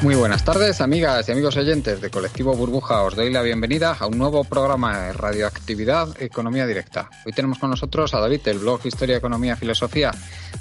Muy buenas tardes, amigas y amigos oyentes de Colectivo Burbuja. Os doy la bienvenida a un nuevo programa de Radioactividad Economía Directa. Hoy tenemos con nosotros a David, del blog Historia, Economía, Filosofía.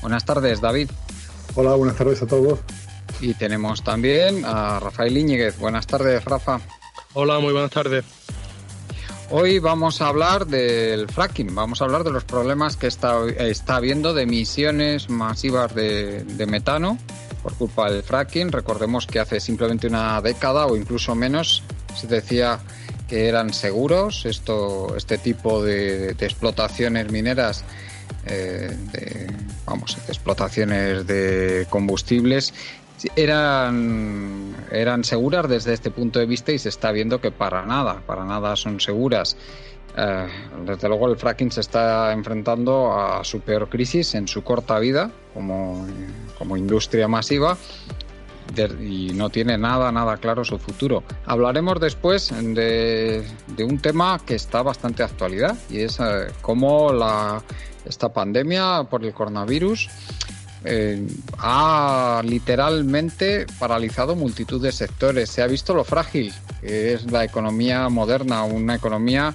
Buenas tardes, David. Hola, buenas tardes a todos. Y tenemos también a Rafael Íñiguez. Buenas tardes, Rafa. Hola, muy buenas tardes. Hoy vamos a hablar del fracking, vamos a hablar de los problemas que está, está habiendo de emisiones masivas de, de metano por culpa del fracking. Recordemos que hace simplemente una década o incluso menos se decía que eran seguros esto, este tipo de, explotaciones mineras, eh, vamos, de explotaciones de combustibles eran, eran seguras desde este punto de vista y se está viendo que para nada, para nada son seguras. Eh, desde luego el fracking se está enfrentando a su peor crisis en su corta vida como, como industria masiva de, y no tiene nada, nada claro su futuro. Hablaremos después de, de un tema que está bastante actualidad y es eh, cómo la, esta pandemia por el coronavirus eh, ha literalmente paralizado multitud de sectores. Se ha visto lo frágil que es la economía moderna, una economía,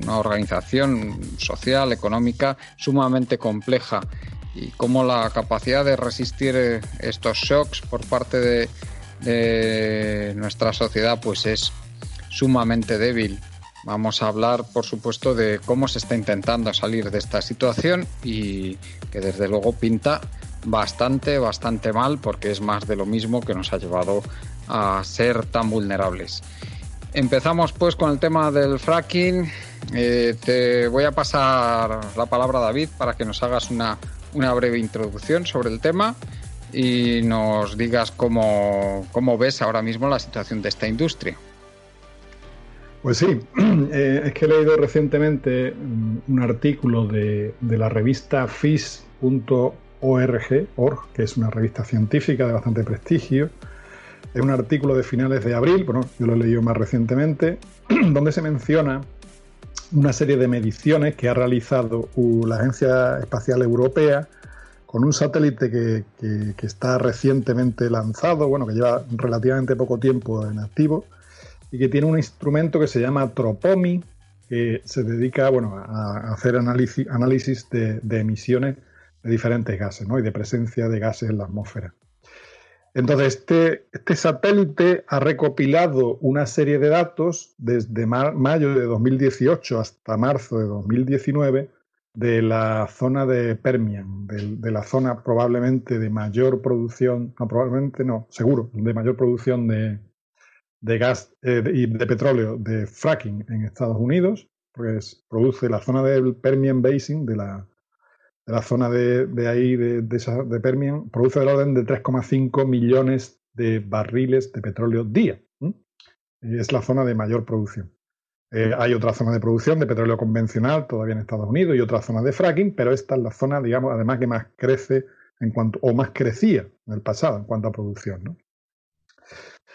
una organización social, económica sumamente compleja y cómo la capacidad de resistir eh, estos shocks por parte de, de nuestra sociedad pues es sumamente débil. Vamos a hablar, por supuesto, de cómo se está intentando salir de esta situación y que desde luego pinta bastante, bastante mal porque es más de lo mismo que nos ha llevado a ser tan vulnerables. Empezamos pues con el tema del fracking. Eh, te voy a pasar la palabra a David para que nos hagas una, una breve introducción sobre el tema y nos digas cómo, cómo ves ahora mismo la situación de esta industria. Pues sí, eh, es que he leído recientemente un artículo de, de la revista FIS.org, org, que es una revista científica de bastante prestigio. Es un artículo de finales de abril, bueno, yo lo he leído más recientemente, donde se menciona una serie de mediciones que ha realizado la Agencia Espacial Europea con un satélite que, está recientemente lanzado, bueno, que lleva relativamente poco tiempo en activo y que tiene un instrumento que se llama Tropomi, que se dedica bueno, a hacer análisis, de, emisiones diferentes gases ¿no? y de presencia de gases en la atmósfera. Entonces, este, este satélite ha recopilado una serie de datos desde ma mayo de 2018 hasta marzo de 2019 de la zona de Permian, de, la zona probablemente de mayor producción, no, probablemente no, seguro, de mayor producción de, de gas eh, y de petróleo de fracking en Estados Unidos, pues produce la zona del Permian Basin, de la, de la zona de, de ahí, de, de, Permian, produce del orden de 3,5 millones de barriles de petróleo día. Es la zona de mayor producción. Eh, hay otra zona de producción de petróleo convencional todavía en Estados Unidos y otra zona de fracking, pero esta es la zona, digamos, además que más crece en cuanto, o más crecía en el pasado en cuanto a producción. ¿no?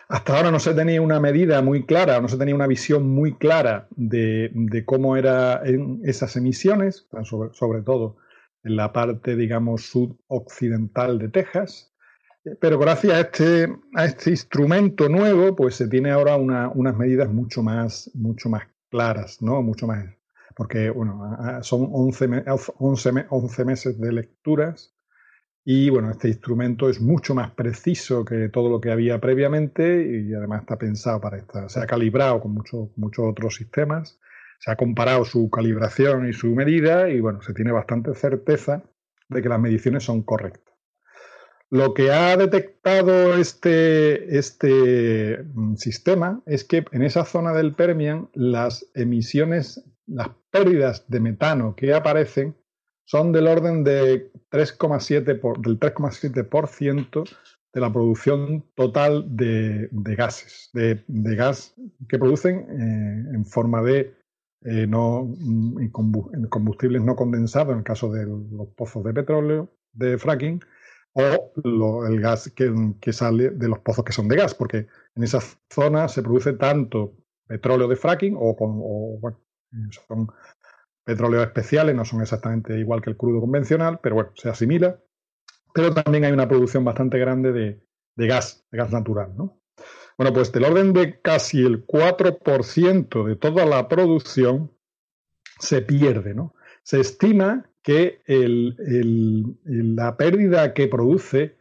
Hasta ahora no se tenía una medida muy clara, no se tenía una visión muy clara de, de cómo eran esas emisiones, sobre, sobre, todo en la parte, digamos, sudoccidental de Texas. Pero gracias a este, a este instrumento nuevo, pues se tiene ahora una, unas medidas mucho más, mucho más claras, ¿no? Mucho más. Porque, bueno, son 11, 11, 11 meses de lecturas y bueno, este instrumento es mucho más preciso que todo lo que había previamente y además está pensado para esta. Se ha calibrado con muchos muchos otros sistemas, se ha comparado su calibración y su medida y bueno, se tiene bastante certeza de que las mediciones son correctas. Lo que ha detectado este, este mm, sistema es que en esa zona del Permian las emisiones, las pérdidas de metano que aparecen son del orden de 3,7 por, del 3,7% de la producción total de, gases, de, gas que producen eh, en forma de eh, no, mm, combustibles no condensados, en el caso de los pozos de petróleo, de fracking, o el gas que, sale de los pozos que son de gas, porque en esa zona se produce tanto petróleo de fracking o, con, son petróleos especiales, no son exactamente igual que el crudo convencional, pero bueno, se asimila. Pero también hay una producción bastante grande de, de gas, de gas natural, ¿no? Bueno, pues del orden de casi el 4% de toda la producción se pierde, ¿no? Se estima que la pérdida que produce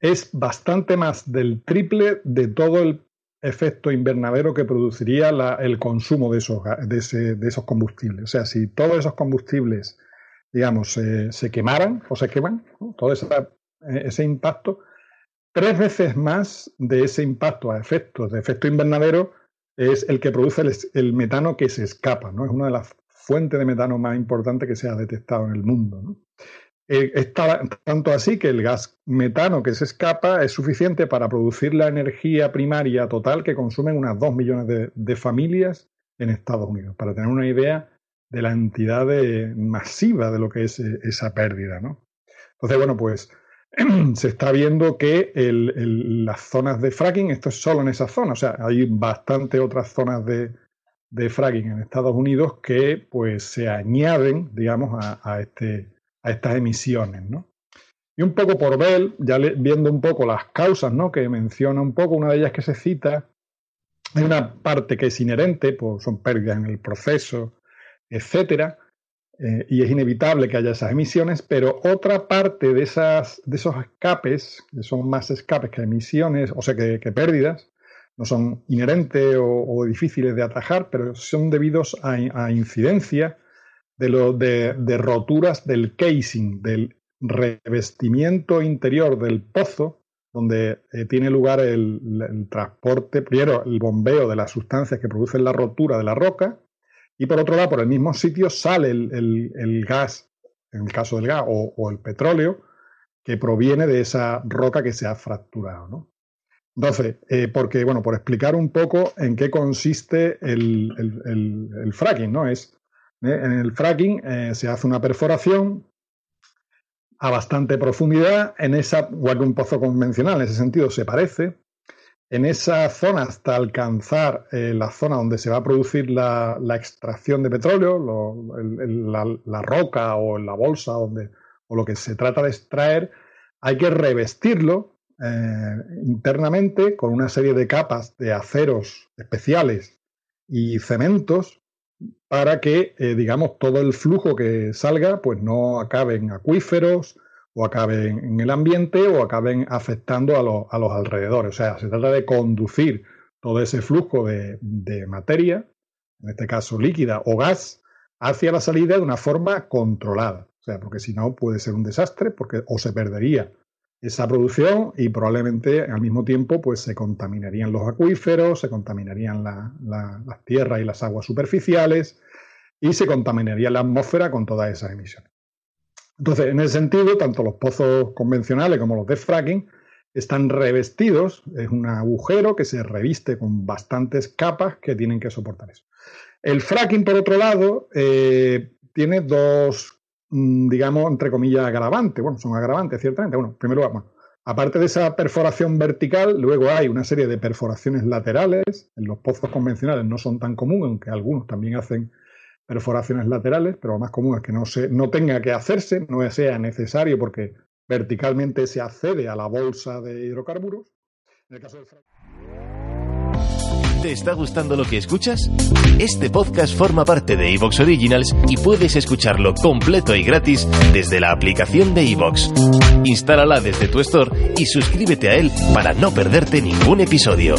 es bastante más del triple de todo el efecto invernadero que produciría el consumo de esos, de, esos combustibles. O sea, si todos esos combustibles, digamos, se quemaran o se queman, todo ese impacto, tres veces más de ese impacto a efectos de efecto invernadero es el que produce el, metano que se escapa, ¿no? Es una de las fuente de metano más importante que se ha detectado en el mundo. ¿no? Eh, tanto así que el gas metano que se escapa es suficiente para producir la energía primaria total que consumen unas 2 millones de, familias en Estados Unidos, para tener una idea de la entidad masiva de lo que es eh, esa pérdida. ¿no? Entonces, bueno, pues se está viendo que las zonas de fracking, esto es solo en esa zona, o sea, hay bastante otras zonas de, de fracking en Estados Unidos que pues se añaden, digamos, a, este, a estas emisiones, ¿no? Y un poco por ver, ya viendo un poco las causas, ¿no? Que menciona un poco, una de ellas que se cita, hay una parte que es inherente, pues son pérdidas en el proceso, etcétera, eh, y es inevitable que haya esas emisiones, pero otra parte de, esas, de esos escapes, que son más escapes que emisiones, o sea, que pérdidas, no son inherentes o, difíciles de atajar, pero son debidos a, incidencia de, lo, de, roturas del casing, del revestimiento interior del pozo, donde eh, tiene lugar el, transporte, primero el bombeo de las sustancias que producen la rotura de la roca, y por otro lado, por el mismo sitio sale el, gas, en el caso del gas, o, el petróleo, que proviene de esa roca que se ha fracturado. ¿no? Entonces, eh, porque, bueno, por explicar un poco en qué consiste el, fracking, ¿no? Es, eh, en el fracking eh, se hace una perforación a bastante profundidad, en esa, igual que un pozo convencional, en ese sentido se parece, en esa zona hasta alcanzar la zona donde se va a producir la, extracción de petróleo, la, roca o la bolsa donde, o lo que se trata de extraer, hay que revestirlo eh, internamente con una serie de capas de aceros especiales y cementos para que, eh, digamos, todo el flujo que salga pues no acabe en acuíferos o acabe en el ambiente o acaben afectando a, a los alrededores. O sea, se trata de conducir todo ese flujo de, de materia, en este caso líquida o gas, hacia la salida de una forma controlada. O sea, porque si no puede ser un desastre porque o se perdería esa producción y probablemente al mismo tiempo pues se contaminarían los acuíferos, se contaminarían las tierras y las aguas superficiales y se contaminaría la atmósfera con todas esas emisiones. Entonces, en ese sentido, tanto los pozos convencionales como los de fracking están revestidos, es un agujero que se reviste con bastantes capas que tienen que soportar eso. El fracking, por otro lado, eh, tiene dos Mm, digamos, entre comillas, agravantes. Bueno, son agravantes, ciertamente. Bueno, primero, bueno, aparte de esa perforación vertical, luego hay una serie de perforaciones laterales. En los pozos convencionales no son tan comunes, aunque algunos también hacen perforaciones laterales, pero lo más común es que no, se, no tenga que hacerse, no sea necesario porque verticalmente se accede a la bolsa de hidrocarburos. ¿Te está gustando lo que escuchas? Este podcast forma parte de Evox Originals y puedes escucharlo completo y gratis desde la aplicación de Evox. Instálala desde tu store y suscríbete a él para no perderte ningún episodio.